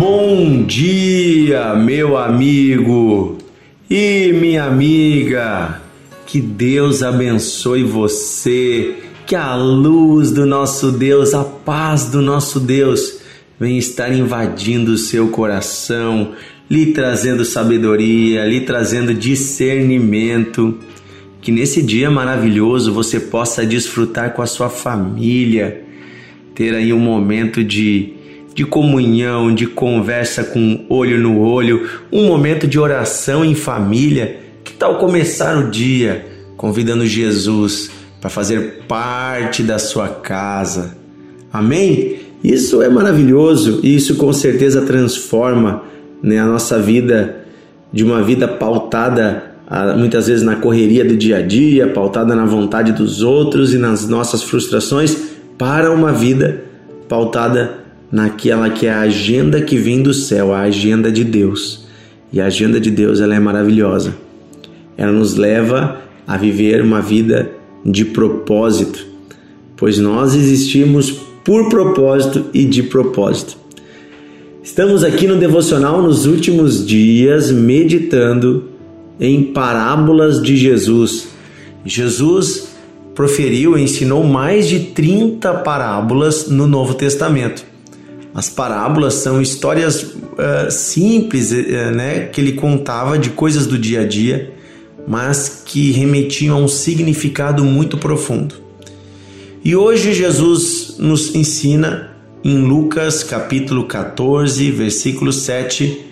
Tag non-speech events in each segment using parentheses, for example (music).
Bom dia, meu amigo e minha amiga. Que Deus abençoe você. Que a luz do nosso Deus, a paz do nosso Deus, venha estar invadindo o seu coração, lhe trazendo sabedoria, lhe trazendo discernimento. Que nesse dia maravilhoso você possa desfrutar com a sua família, ter aí um momento de de comunhão, de conversa com olho no olho, um momento de oração em família. Que tal começar o dia convidando Jesus para fazer parte da sua casa? Amém? Isso é maravilhoso e isso com certeza transforma né, a nossa vida de uma vida pautada muitas vezes na correria do dia a dia, pautada na vontade dos outros e nas nossas frustrações, para uma vida pautada naquela que é a agenda que vem do céu, a agenda de Deus. E a agenda de Deus ela é maravilhosa. Ela nos leva a viver uma vida de propósito, pois nós existimos por propósito e de propósito. Estamos aqui no devocional nos últimos dias meditando em parábolas de Jesus. Jesus proferiu, ensinou mais de 30 parábolas no Novo Testamento. As parábolas são histórias uh, simples, uh, né, que ele contava de coisas do dia a dia, mas que remetiam a um significado muito profundo. E hoje Jesus nos ensina em Lucas capítulo 14, versículo 7,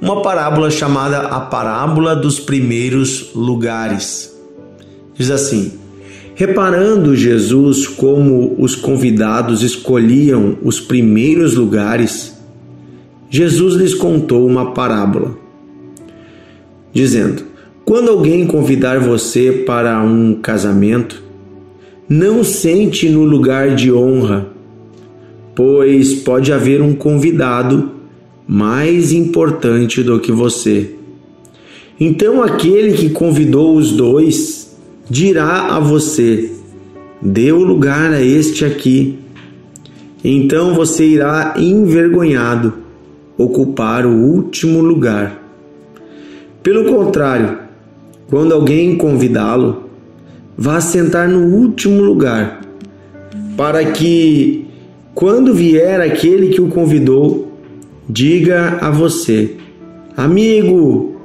uma parábola chamada a parábola dos primeiros lugares. Diz assim: Reparando Jesus como os convidados escolhiam os primeiros lugares, Jesus lhes contou uma parábola, dizendo: Quando alguém convidar você para um casamento, não sente no lugar de honra, pois pode haver um convidado mais importante do que você. Então aquele que convidou os dois dirá a você: o lugar a este aqui. Então você irá envergonhado ocupar o último lugar. Pelo contrário, quando alguém convidá-lo, vá sentar no último lugar, para que, quando vier aquele que o convidou, diga a você: Amigo,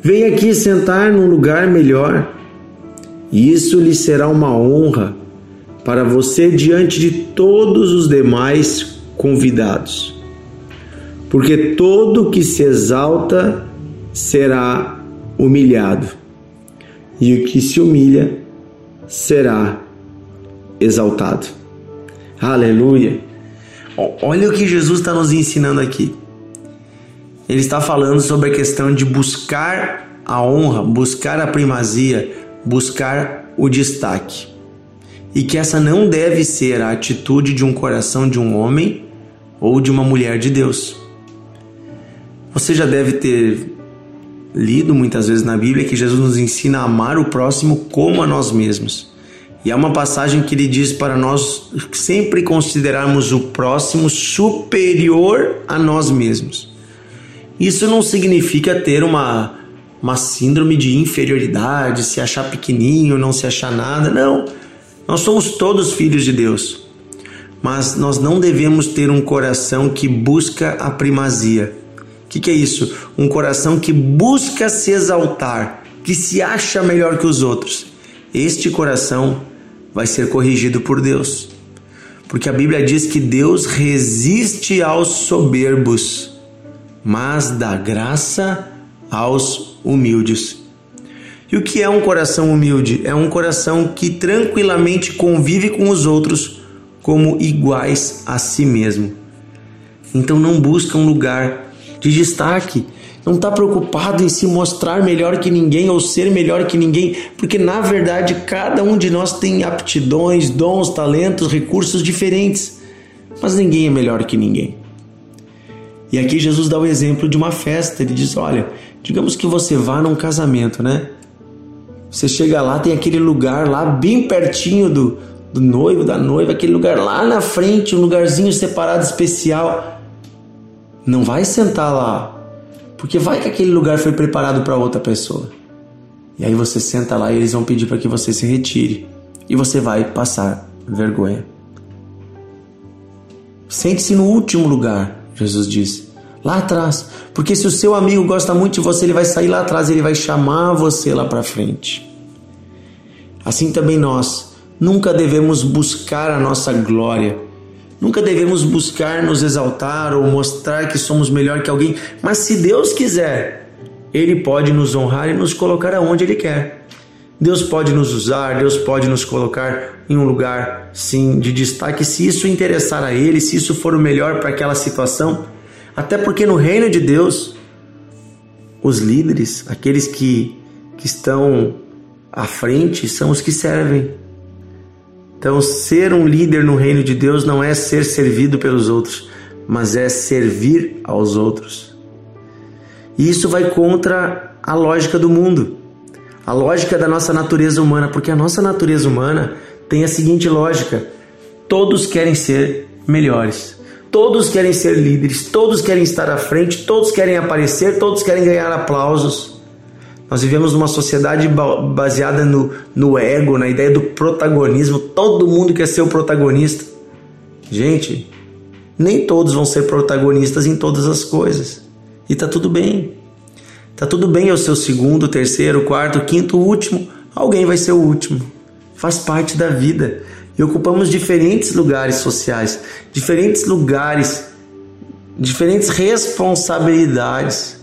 vem aqui sentar num lugar melhor e isso lhe será uma honra para você diante de todos os demais convidados. Porque todo que se exalta será humilhado, e o que se humilha será exaltado. Aleluia! Olha o que Jesus está nos ensinando aqui. Ele está falando sobre a questão de buscar a honra, buscar a primazia, buscar o destaque. E que essa não deve ser a atitude de um coração de um homem ou de uma mulher de Deus. Você já deve ter lido muitas vezes na Bíblia que Jesus nos ensina a amar o próximo como a nós mesmos. E há uma passagem que ele diz para nós sempre considerarmos o próximo superior a nós mesmos. Isso não significa ter uma uma síndrome de inferioridade, se achar pequenininho, não se achar nada. Não. Nós somos todos filhos de Deus. Mas nós não devemos ter um coração que busca a primazia. O que, que é isso? Um coração que busca se exaltar, que se acha melhor que os outros. Este coração vai ser corrigido por Deus. Porque a Bíblia diz que Deus resiste aos soberbos, mas dá graça aos humildes. E o que é um coração humilde? É um coração que tranquilamente convive com os outros como iguais a si mesmo. Então não busca um lugar de destaque, não está preocupado em se mostrar melhor que ninguém ou ser melhor que ninguém, porque na verdade cada um de nós tem aptidões, dons, talentos, recursos diferentes, mas ninguém é melhor que ninguém. E aqui Jesus dá o exemplo de uma festa. Ele diz: Olha, digamos que você vá num casamento, né? Você chega lá, tem aquele lugar lá bem pertinho do, do noivo, da noiva, aquele lugar lá na frente, um lugarzinho separado especial. Não vai sentar lá, porque vai que aquele lugar foi preparado para outra pessoa. E aí você senta lá e eles vão pedir para que você se retire e você vai passar vergonha. Sente-se no último lugar, Jesus diz, lá atrás, porque se o seu amigo gosta muito de você, ele vai sair lá atrás, ele vai chamar você lá para frente. Assim também nós nunca devemos buscar a nossa glória. Nunca devemos buscar nos exaltar ou mostrar que somos melhor que alguém, mas se Deus quiser, Ele pode nos honrar e nos colocar aonde Ele quer. Deus pode nos usar, Deus pode nos colocar em um lugar, sim, de destaque, se isso interessar a Ele, se isso for o melhor para aquela situação. Até porque no reino de Deus, os líderes, aqueles que, que estão à frente, são os que servem. Então, ser um líder no reino de Deus não é ser servido pelos outros, mas é servir aos outros. E isso vai contra a lógica do mundo a lógica da nossa natureza humana, porque a nossa natureza humana tem a seguinte lógica: todos querem ser melhores, todos querem ser líderes, todos querem estar à frente, todos querem aparecer, todos querem ganhar aplausos. Nós vivemos numa sociedade baseada no, no ego, na ideia do protagonismo. Todo mundo quer ser o protagonista. Gente, nem todos vão ser protagonistas em todas as coisas. E tá tudo bem. Tá tudo bem eu ser o segundo, terceiro, quarto, quinto, último. Alguém vai ser o último. Faz parte da vida. E ocupamos diferentes lugares sociais, diferentes lugares, diferentes responsabilidades.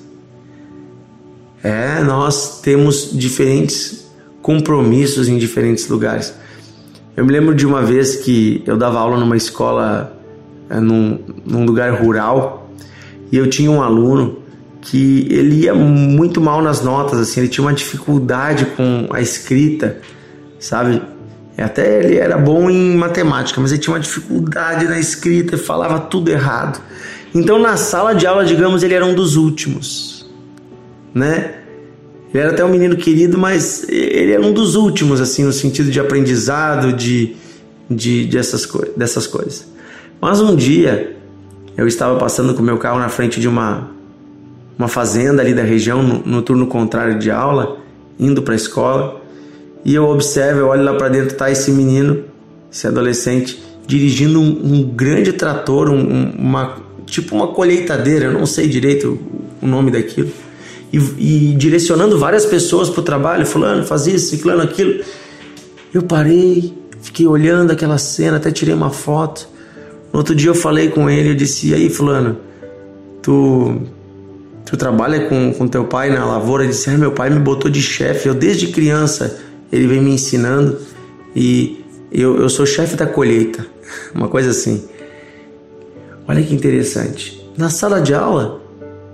É, nós temos diferentes compromissos em diferentes lugares. Eu me lembro de uma vez que eu dava aula numa escola, é, num, num lugar rural, e eu tinha um aluno que ele ia muito mal nas notas, assim, ele tinha uma dificuldade com a escrita, sabe? Até ele era bom em matemática, mas ele tinha uma dificuldade na escrita, falava tudo errado. Então na sala de aula, digamos, ele era um dos últimos, né? Ele era até um menino querido, mas ele era um dos últimos, assim, no sentido de aprendizado, de, de, de essas, co dessas coisas. Mas um dia, eu estava passando com meu carro na frente de uma uma fazenda ali da região, no, no turno contrário de aula, indo para a escola, e eu observo, eu olho lá para dentro, tá esse menino, esse adolescente, dirigindo um, um grande trator, um, uma tipo uma colheitadeira, eu não sei direito o, nome daquilo, e, e, direcionando várias pessoas para o trabalho, fulano faz isso, ciclano aquilo. Eu parei, fiquei olhando aquela cena, até tirei uma foto. No outro dia eu falei com ele, eu disse, e aí fulano, tu Tu trabalha com, com teu pai na lavoura? Ele disse: ah, meu pai me botou de chefe. Eu, desde criança, ele vem me ensinando e eu, eu sou chefe da colheita. (laughs) Uma coisa assim. Olha que interessante. Na sala de aula,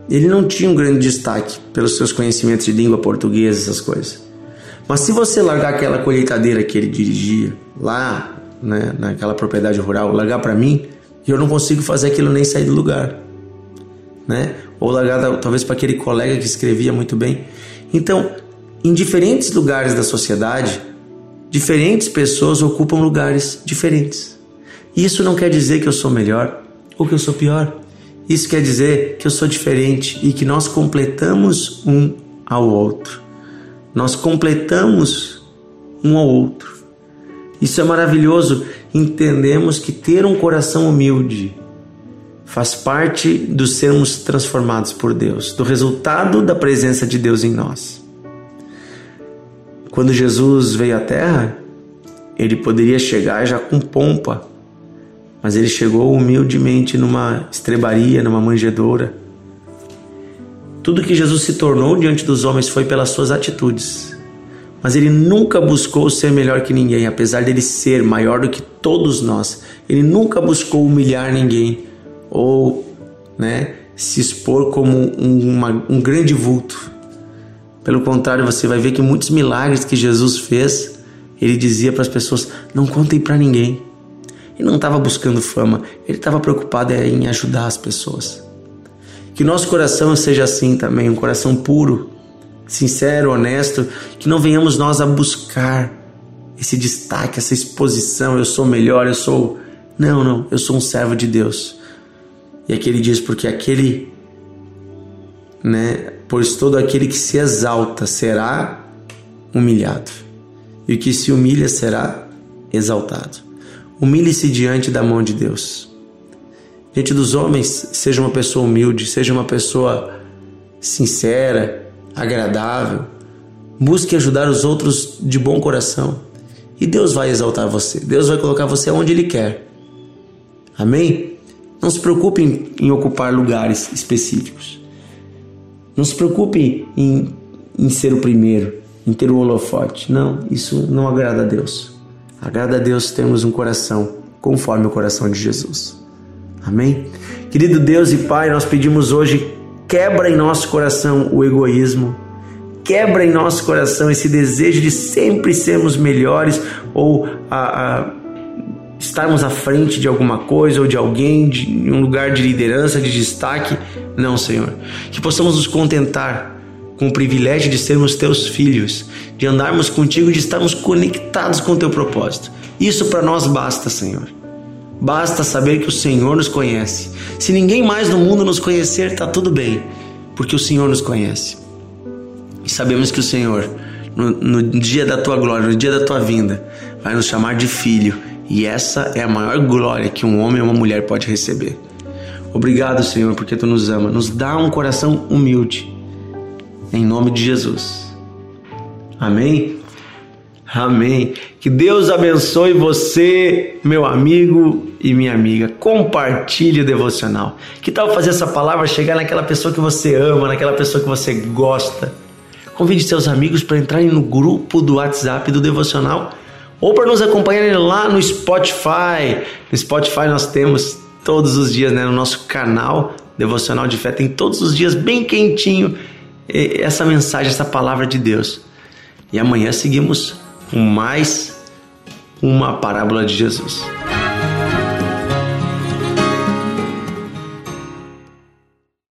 ele não tinha um grande destaque pelos seus conhecimentos de língua portuguesa, essas coisas. Mas se você largar aquela colheitadeira que ele dirigia lá, né, naquela propriedade rural, largar para mim, eu não consigo fazer aquilo nem sair do lugar né? Ou largada talvez para aquele colega que escrevia muito bem. Então, em diferentes lugares da sociedade, diferentes pessoas ocupam lugares diferentes. Isso não quer dizer que eu sou melhor ou que eu sou pior. Isso quer dizer que eu sou diferente e que nós completamos um ao outro. Nós completamos um ao outro. Isso é maravilhoso. Entendemos que ter um coração humilde faz parte do sermos transformados por Deus, do resultado da presença de Deus em nós. Quando Jesus veio à Terra, ele poderia chegar já com pompa, mas ele chegou humildemente numa estrebaria, numa manjedoura. Tudo que Jesus se tornou diante dos homens foi pelas suas atitudes. Mas ele nunca buscou ser melhor que ninguém, apesar dele ser maior do que todos nós. Ele nunca buscou humilhar ninguém ou né, se expor como um, uma, um grande vulto. Pelo contrário, você vai ver que muitos milagres que Jesus fez, ele dizia para as pessoas: não contem para ninguém. Ele não estava buscando fama, ele estava preocupado em ajudar as pessoas. Que nosso coração seja assim também, um coração puro, sincero, honesto, que não venhamos nós a buscar esse destaque, essa exposição, eu sou melhor, eu sou. Não, não, eu sou um servo de Deus E aqui ele diz: porque aquele, né? Pois todo aquele que se exalta será humilhado, e o que se humilha será exaltado. Humilhe-se diante da mão de Deus. Diante dos homens, seja uma pessoa humilde, seja uma pessoa sincera, agradável. Busque ajudar os outros de bom coração. E Deus vai exaltar você. Deus vai colocar você onde Ele quer. Amém? Não se preocupe em, em ocupar lugares específicos. Não se preocupe em, em ser o primeiro, em ter o holofote. Não, isso não agrada a Deus. Agrada a Deus termos um coração conforme o coração de Jesus. Amém? Querido Deus e Pai, nós pedimos hoje, quebra em nosso coração o egoísmo, quebra em nosso coração esse desejo de sempre sermos melhores ou a, a estarmos à frente de alguma coisa ou de alguém, de, um lugar de liderança, de destaque. Não, Senhor. Que possamos nos contentar com o privilégio de sermos teus filhos, de andarmos contigo, de estarmos conectados com o teu propósito. Isso para nós basta, Senhor. Basta saber que o Senhor nos conhece. Se ninguém mais no mundo nos conhecer, está tudo bem, porque o Senhor nos conhece. E sabemos que o Senhor, no, no dia da tua glória, no dia da tua vinda, vai nos chamar de filho e essa é a maior glória que um homem ou uma mulher pode receber. Obrigado, Senhor, porque tu nos ama. Nos dá um coração humilde. Em nome de Jesus. Amém? Amém. Que Deus abençoe você, meu amigo e minha amiga. Compartilhe o devocional. Que tal fazer essa palavra chegar naquela pessoa que você ama, naquela pessoa que você gosta? Convide seus amigos para entrarem no grupo do WhatsApp do devocional ou para nos acompanharem lá no Spotify. No Spotify nós temos todos os dias, né, no nosso canal Devocional de Fé, tem todos os dias bem quentinho essa mensagem, essa palavra de Deus. E amanhã seguimos com mais uma parábola de Jesus.